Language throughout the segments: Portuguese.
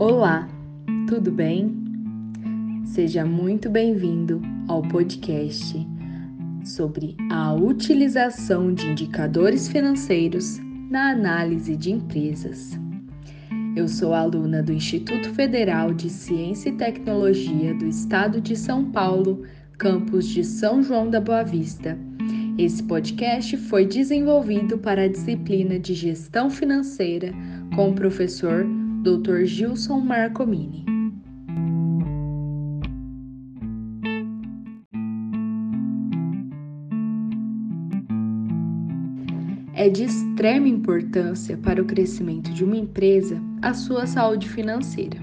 Olá, tudo bem? Seja muito bem-vindo ao podcast sobre a utilização de indicadores financeiros na análise de empresas. Eu sou aluna do Instituto Federal de Ciência e Tecnologia do Estado de São Paulo, campus de São João da Boa Vista. Esse podcast foi desenvolvido para a disciplina de Gestão Financeira com o professor Dr. Gilson Marcomini. É de extrema importância para o crescimento de uma empresa a sua saúde financeira.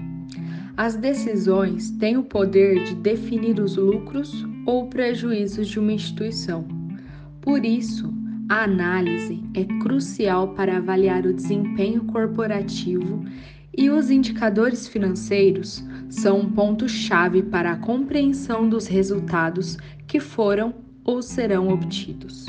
As decisões têm o poder de definir os lucros ou prejuízos de uma instituição. Por isso, a análise é crucial para avaliar o desempenho corporativo e os indicadores financeiros são um ponto-chave para a compreensão dos resultados que foram ou serão obtidos.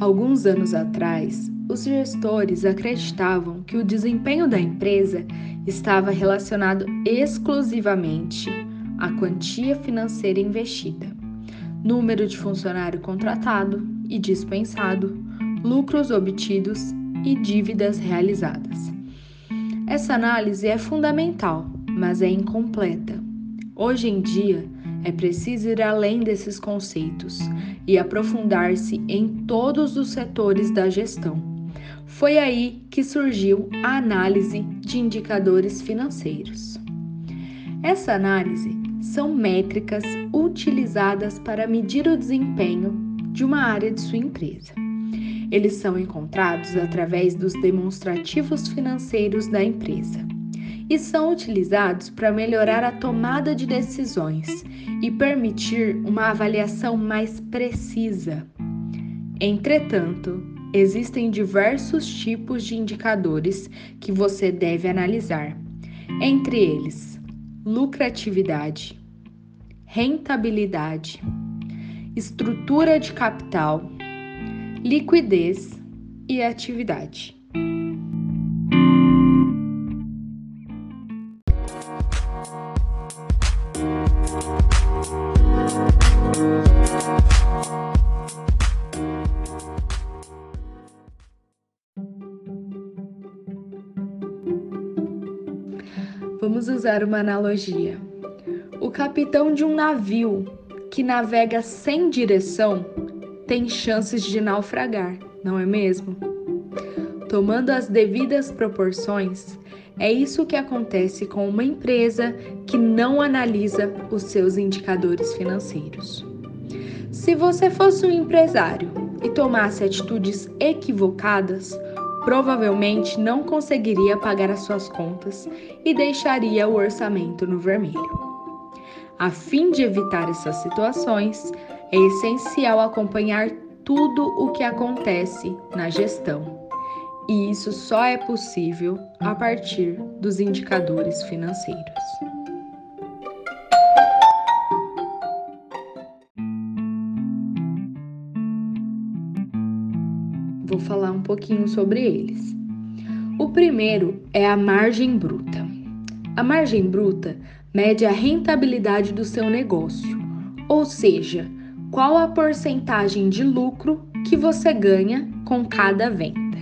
Alguns anos atrás, os gestores acreditavam que o desempenho da empresa estava relacionado exclusivamente à quantia financeira investida número de funcionário contratado e dispensado, lucros obtidos e dívidas realizadas. Essa análise é fundamental, mas é incompleta. Hoje em dia, é preciso ir além desses conceitos e aprofundar-se em todos os setores da gestão. Foi aí que surgiu a análise de indicadores financeiros. Essa análise são métricas utilizadas para medir o desempenho de uma área de sua empresa. Eles são encontrados através dos demonstrativos financeiros da empresa e são utilizados para melhorar a tomada de decisões e permitir uma avaliação mais precisa. Entretanto, existem diversos tipos de indicadores que você deve analisar, entre eles lucratividade, rentabilidade, estrutura de capital, liquidez e atividade. Vamos usar uma analogia. Capitão de um navio que navega sem direção tem chances de naufragar, não é mesmo? Tomando as devidas proporções, é isso que acontece com uma empresa que não analisa os seus indicadores financeiros. Se você fosse um empresário e tomasse atitudes equivocadas, provavelmente não conseguiria pagar as suas contas e deixaria o orçamento no vermelho. A fim de evitar essas situações, é essencial acompanhar tudo o que acontece na gestão. E isso só é possível a partir dos indicadores financeiros. vou falar um pouquinho sobre eles. O primeiro é a margem bruta. A margem bruta mede a rentabilidade do seu negócio, ou seja, qual a porcentagem de lucro que você ganha com cada venda.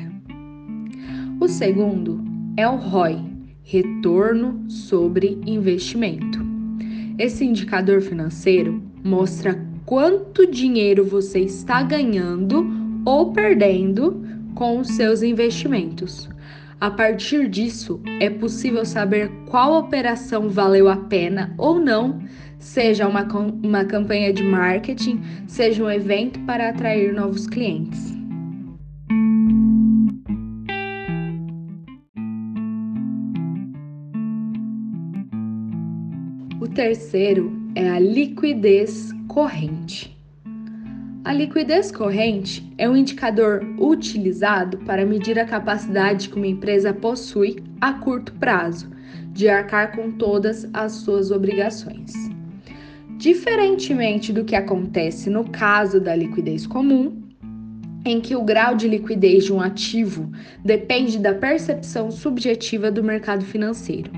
O segundo é o ROI, retorno sobre investimento. Esse indicador financeiro mostra quanto dinheiro você está ganhando ou perdendo com os seus investimentos. A partir disso, é possível saber qual operação valeu a pena ou não, seja uma, uma campanha de marketing, seja um evento para atrair novos clientes. O terceiro é a liquidez corrente. A liquidez corrente é um indicador utilizado para medir a capacidade que uma empresa possui a curto prazo de arcar com todas as suas obrigações. Diferentemente do que acontece no caso da liquidez comum, em que o grau de liquidez de um ativo depende da percepção subjetiva do mercado financeiro.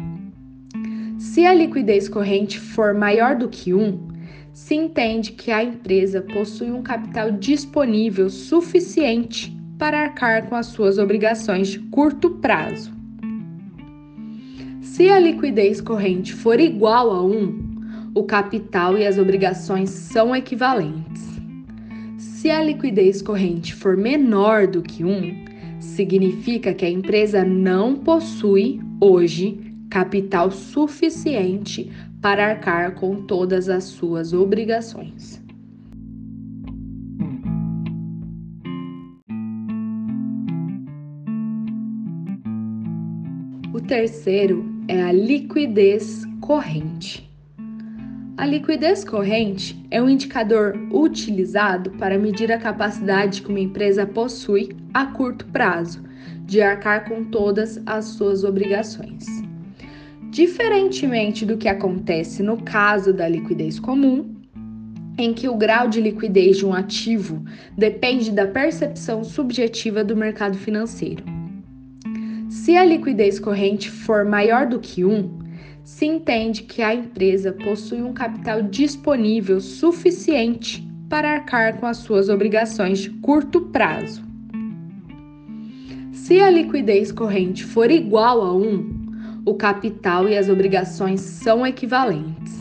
Se a liquidez corrente for maior do que 1, se entende que a empresa possui um capital disponível suficiente para arcar com as suas obrigações de curto prazo. Se a liquidez corrente for igual a 1, o capital e as obrigações são equivalentes. Se a liquidez corrente for menor do que 1, significa que a empresa não possui, hoje, capital suficiente para arcar com todas as suas obrigações. O terceiro é a liquidez corrente. A liquidez corrente é um indicador utilizado para medir a capacidade que uma empresa possui a curto prazo de arcar com todas as suas obrigações. Diferentemente do que acontece no caso da liquidez comum, em que o grau de liquidez de um ativo depende da percepção subjetiva do mercado financeiro. Se a liquidez corrente for maior do que 1, se entende que a empresa possui um capital disponível suficiente para arcar com as suas obrigações de curto prazo. Se a liquidez corrente for igual a 1, o capital e as obrigações são equivalentes.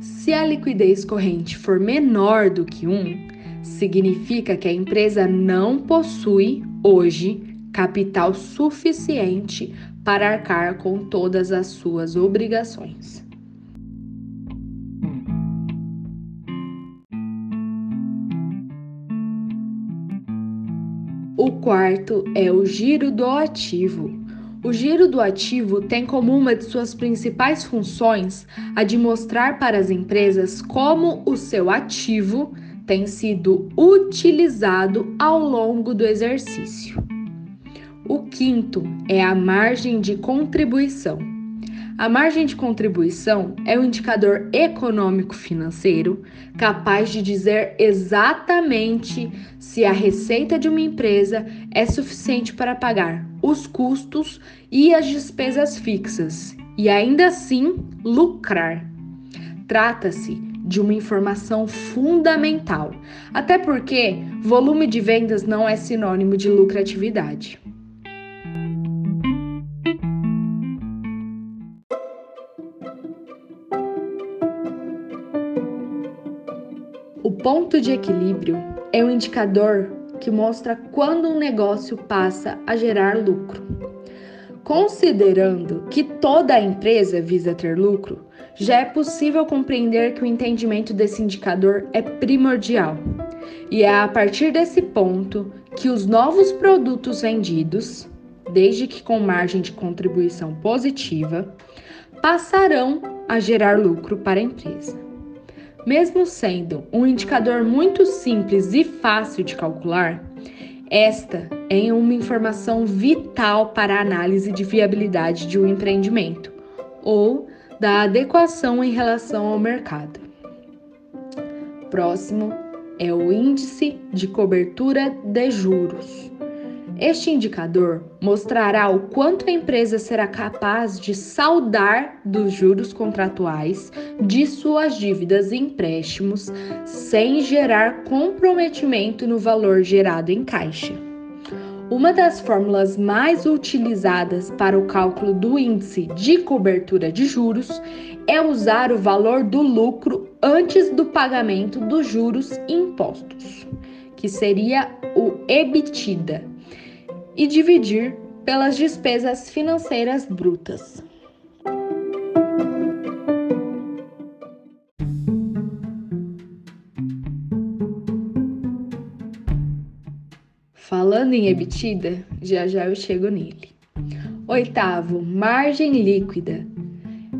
Se a liquidez corrente for menor do que 1, significa que a empresa não possui, hoje, capital suficiente para arcar com todas as suas obrigações. O quarto é o giro do ativo. O giro do ativo tem como uma de suas principais funções a de mostrar para as empresas como o seu ativo tem sido utilizado ao longo do exercício. O quinto é a margem de contribuição. A margem de contribuição é um indicador econômico-financeiro capaz de dizer exatamente se a receita de uma empresa é suficiente para pagar os custos e as despesas fixas e ainda assim lucrar. Trata-se de uma informação fundamental, até porque volume de vendas não é sinônimo de lucratividade. O ponto de equilíbrio é um indicador que mostra quando um negócio passa a gerar lucro. Considerando que toda a empresa visa ter lucro, já é possível compreender que o entendimento desse indicador é primordial. E é a partir desse ponto que os novos produtos vendidos, desde que com margem de contribuição positiva, passarão a gerar lucro para a empresa. Mesmo sendo um indicador muito simples e fácil de calcular, esta é uma informação vital para a análise de viabilidade de um empreendimento ou da adequação em relação ao mercado. Próximo é o índice de cobertura de juros. Este indicador mostrará o quanto a empresa será capaz de saldar dos juros contratuais de suas dívidas e empréstimos sem gerar comprometimento no valor gerado em caixa. Uma das fórmulas mais utilizadas para o cálculo do índice de cobertura de juros é usar o valor do lucro antes do pagamento dos juros impostos, que seria o EBITDA e dividir pelas despesas financeiras brutas. Falando em EBITDA, já já eu chego nele. Oitavo, margem líquida.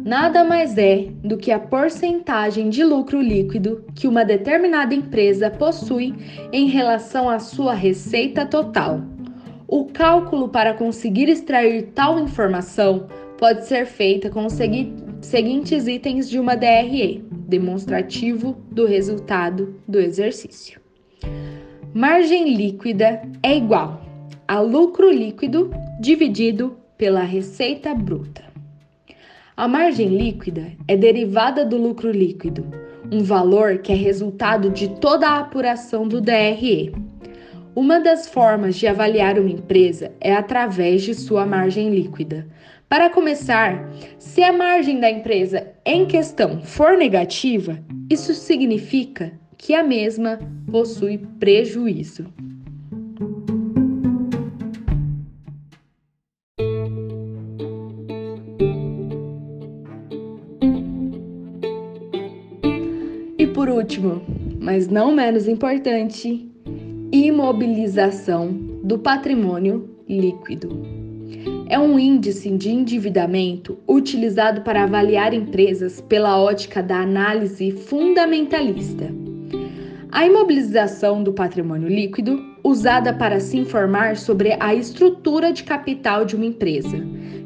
Nada mais é do que a porcentagem de lucro líquido que uma determinada empresa possui em relação à sua receita total. O cálculo para conseguir extrair tal informação pode ser feita com os seguintes itens de uma DRE: demonstrativo do resultado do exercício. Margem líquida é igual a lucro líquido dividido pela receita bruta. A margem líquida é derivada do lucro líquido, um valor que é resultado de toda a apuração do DRE. Uma das formas de avaliar uma empresa é através de sua margem líquida. Para começar, se a margem da empresa em questão for negativa, isso significa que a mesma possui prejuízo. E por último, mas não menos importante, imobilização do patrimônio líquido. É um índice de endividamento utilizado para avaliar empresas pela ótica da análise fundamentalista. A imobilização do patrimônio líquido, usada para se informar sobre a estrutura de capital de uma empresa,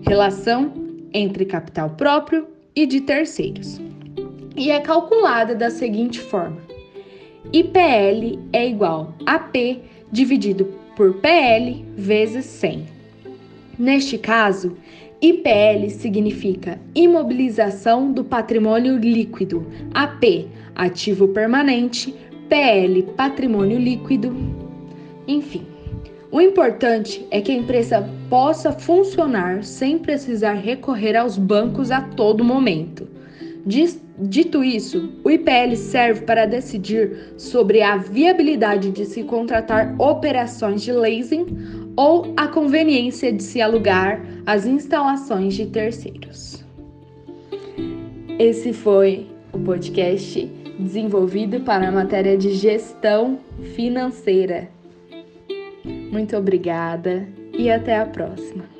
relação entre capital próprio e de terceiros. E é calculada da seguinte forma: IPL é igual a P dividido por PL vezes 100. Neste caso, IPL significa imobilização do patrimônio líquido, AP, ativo permanente, PL, patrimônio líquido, enfim. O importante é que a empresa possa funcionar sem precisar recorrer aos bancos a todo momento. Dito isso, o IPL serve para decidir sobre a viabilidade de se contratar operações de leasing ou a conveniência de se alugar as instalações de terceiros. Esse foi o podcast desenvolvido para a matéria de gestão financeira. Muito obrigada e até a próxima.